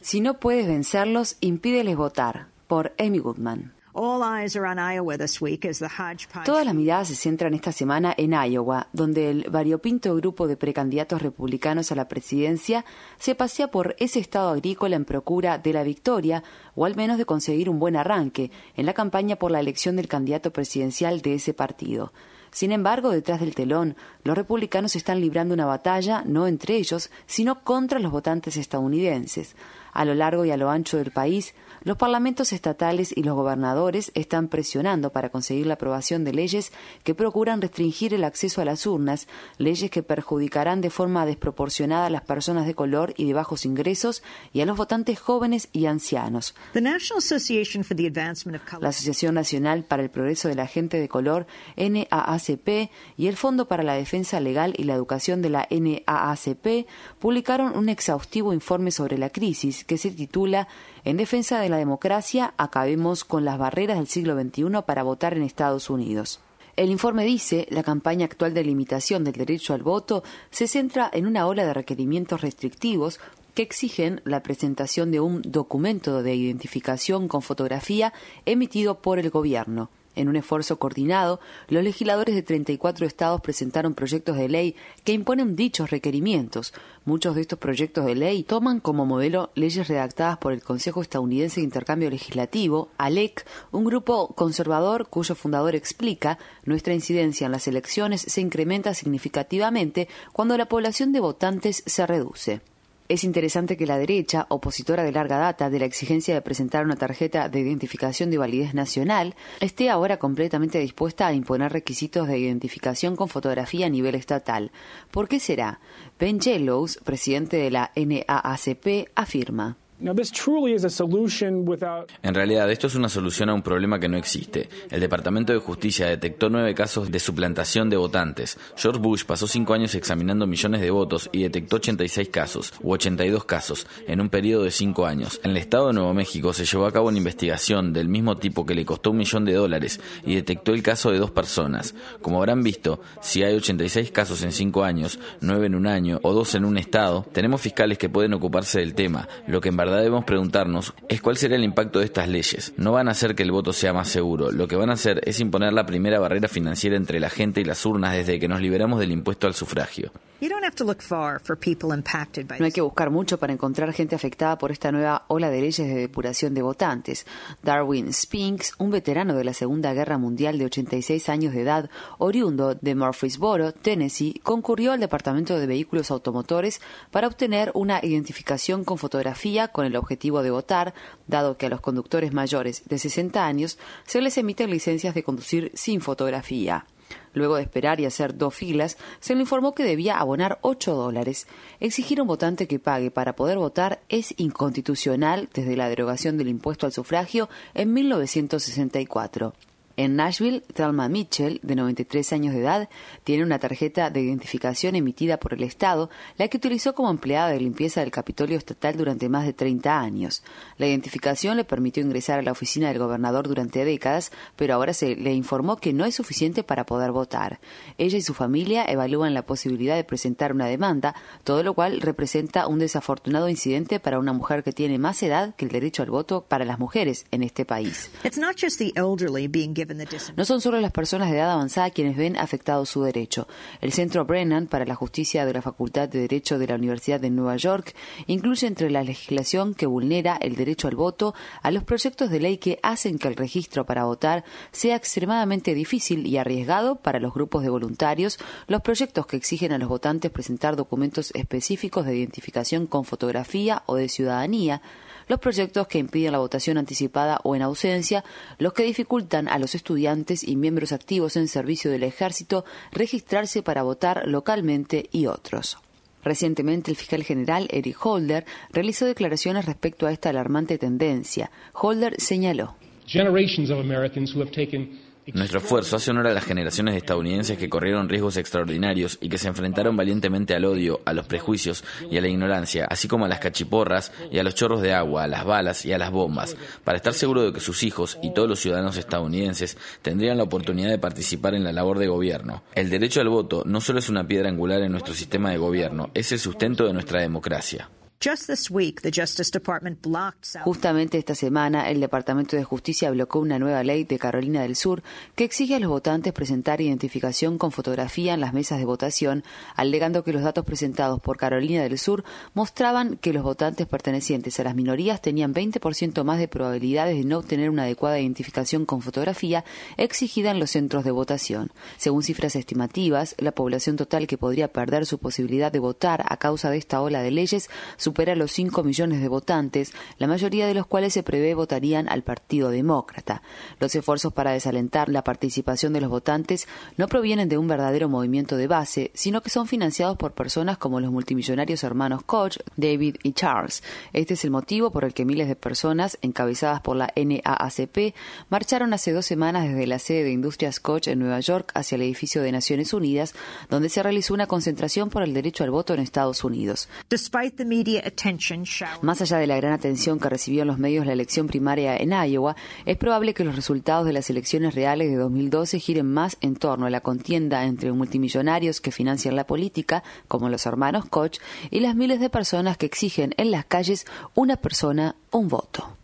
Si no puedes vencerlos, impídeles votar. Por Amy Goodman. Todas las miradas se centran esta semana en Iowa, donde el variopinto grupo de precandidatos republicanos a la presidencia se pasea por ese estado agrícola en procura de la victoria o al menos de conseguir un buen arranque en la campaña por la elección del candidato presidencial de ese partido. Sin embargo, detrás del telón, los republicanos están librando una batalla no entre ellos, sino contra los votantes estadounidenses. A lo largo y a lo ancho del país, los parlamentos estatales y los gobernadores están presionando para conseguir la aprobación de leyes que procuran restringir el acceso a las urnas, leyes que perjudicarán de forma desproporcionada a las personas de color y de bajos ingresos y a los votantes jóvenes y ancianos. La Asociación Nacional para el Progreso de la Gente de Color, NAACP, y el Fondo para la Defensa Legal y la Educación de la NAACP publicaron un exhaustivo informe sobre la crisis que se titula en defensa de la democracia, acabemos con las barreras del siglo XXI para votar en Estados Unidos. El informe dice, la campaña actual de limitación del derecho al voto se centra en una ola de requerimientos restrictivos que exigen la presentación de un documento de identificación con fotografía emitido por el gobierno. En un esfuerzo coordinado, los legisladores de 34 estados presentaron proyectos de ley que imponen dichos requerimientos. Muchos de estos proyectos de ley toman como modelo leyes redactadas por el Consejo Estadounidense de Intercambio Legislativo, ALEC, un grupo conservador cuyo fundador explica nuestra incidencia en las elecciones se incrementa significativamente cuando la población de votantes se reduce. Es interesante que la derecha, opositora de larga data de la exigencia de presentar una tarjeta de identificación de validez nacional, esté ahora completamente dispuesta a imponer requisitos de identificación con fotografía a nivel estatal. ¿Por qué será? Ben Jellows, presidente de la NAACP, afirma. En realidad, esto es una solución a un problema que no existe. El Departamento de Justicia detectó nueve casos de suplantación de votantes. George Bush pasó cinco años examinando millones de votos y detectó 86 casos, u 82 casos, en un periodo de cinco años. En el estado de Nuevo México se llevó a cabo una investigación del mismo tipo que le costó un millón de dólares y detectó el caso de dos personas. Como habrán visto, si hay 86 casos en cinco años, nueve en un año o dos en un estado, tenemos fiscales que pueden ocuparse del tema, lo que en debemos preguntarnos es cuál será el impacto de estas leyes. No van a hacer que el voto sea más seguro, lo que van a hacer es imponer la primera barrera financiera entre la gente y las urnas desde que nos liberamos del impuesto al sufragio. No hay que buscar mucho para encontrar gente afectada por esta nueva ola de leyes de depuración de votantes. Darwin Spinks, un veterano de la Segunda Guerra Mundial de 86 años de edad, oriundo de Murfreesboro, Tennessee, concurrió al Departamento de Vehículos Automotores para obtener una identificación con fotografía con el objetivo de votar, dado que a los conductores mayores de 60 años se les emiten licencias de conducir sin fotografía. Luego de esperar y hacer dos filas, se le informó que debía abonar 8 dólares. Exigir a un votante que pague para poder votar es inconstitucional desde la derogación del impuesto al sufragio en 1964. En Nashville, Thelma Mitchell, de 93 años de edad, tiene una tarjeta de identificación emitida por el Estado, la que utilizó como empleada de limpieza del Capitolio Estatal durante más de 30 años. La identificación le permitió ingresar a la oficina del gobernador durante décadas, pero ahora se le informó que no es suficiente para poder votar. Ella y su familia evalúan la posibilidad de presentar una demanda, todo lo cual representa un desafortunado incidente para una mujer que tiene más edad que el derecho al voto para las mujeres en este país. No son solo las personas de edad avanzada quienes ven afectado su derecho. El Centro Brennan para la Justicia de la Facultad de Derecho de la Universidad de Nueva York incluye entre la legislación que vulnera el derecho al voto a los proyectos de ley que hacen que el registro para votar sea extremadamente difícil y arriesgado para los grupos de voluntarios, los proyectos que exigen a los votantes presentar documentos específicos de identificación con fotografía o de ciudadanía, los proyectos que impiden la votación anticipada o en ausencia, los que dificultan a los estudiantes y miembros activos en servicio del ejército registrarse para votar localmente y otros. Recientemente, el fiscal general Eric Holder realizó declaraciones respecto a esta alarmante tendencia. Holder señaló. Nuestro esfuerzo hace honor a las generaciones de estadounidenses que corrieron riesgos extraordinarios y que se enfrentaron valientemente al odio, a los prejuicios y a la ignorancia, así como a las cachiporras y a los chorros de agua, a las balas y a las bombas, para estar seguro de que sus hijos y todos los ciudadanos estadounidenses tendrían la oportunidad de participar en la labor de gobierno. El derecho al voto no solo es una piedra angular en nuestro sistema de gobierno, es el sustento de nuestra democracia. Justamente esta semana, el Departamento de Justicia bloqueó una nueva ley de Carolina del Sur que exige a los votantes presentar identificación con fotografía en las mesas de votación, alegando que los datos presentados por Carolina del Sur mostraban que los votantes pertenecientes a las minorías tenían 20% más de probabilidades de no obtener una adecuada identificación con fotografía exigida en los centros de votación. Según cifras estimativas, la población total que podría perder su posibilidad de votar a causa de esta ola de leyes supera los 5 millones de votantes, la mayoría de los cuales se prevé votarían al Partido Demócrata. Los esfuerzos para desalentar la participación de los votantes no provienen de un verdadero movimiento de base, sino que son financiados por personas como los multimillonarios hermanos Koch, David y Charles. Este es el motivo por el que miles de personas, encabezadas por la NAACP, marcharon hace dos semanas desde la sede de Industrias Koch en Nueva York hacia el edificio de Naciones Unidas, donde se realizó una concentración por el derecho al voto en Estados Unidos. Más allá de la gran atención que recibió en los medios la elección primaria en Iowa, es probable que los resultados de las elecciones reales de 2012 giren más en torno a la contienda entre multimillonarios que financian la política, como los hermanos Koch, y las miles de personas que exigen en las calles una persona, un voto.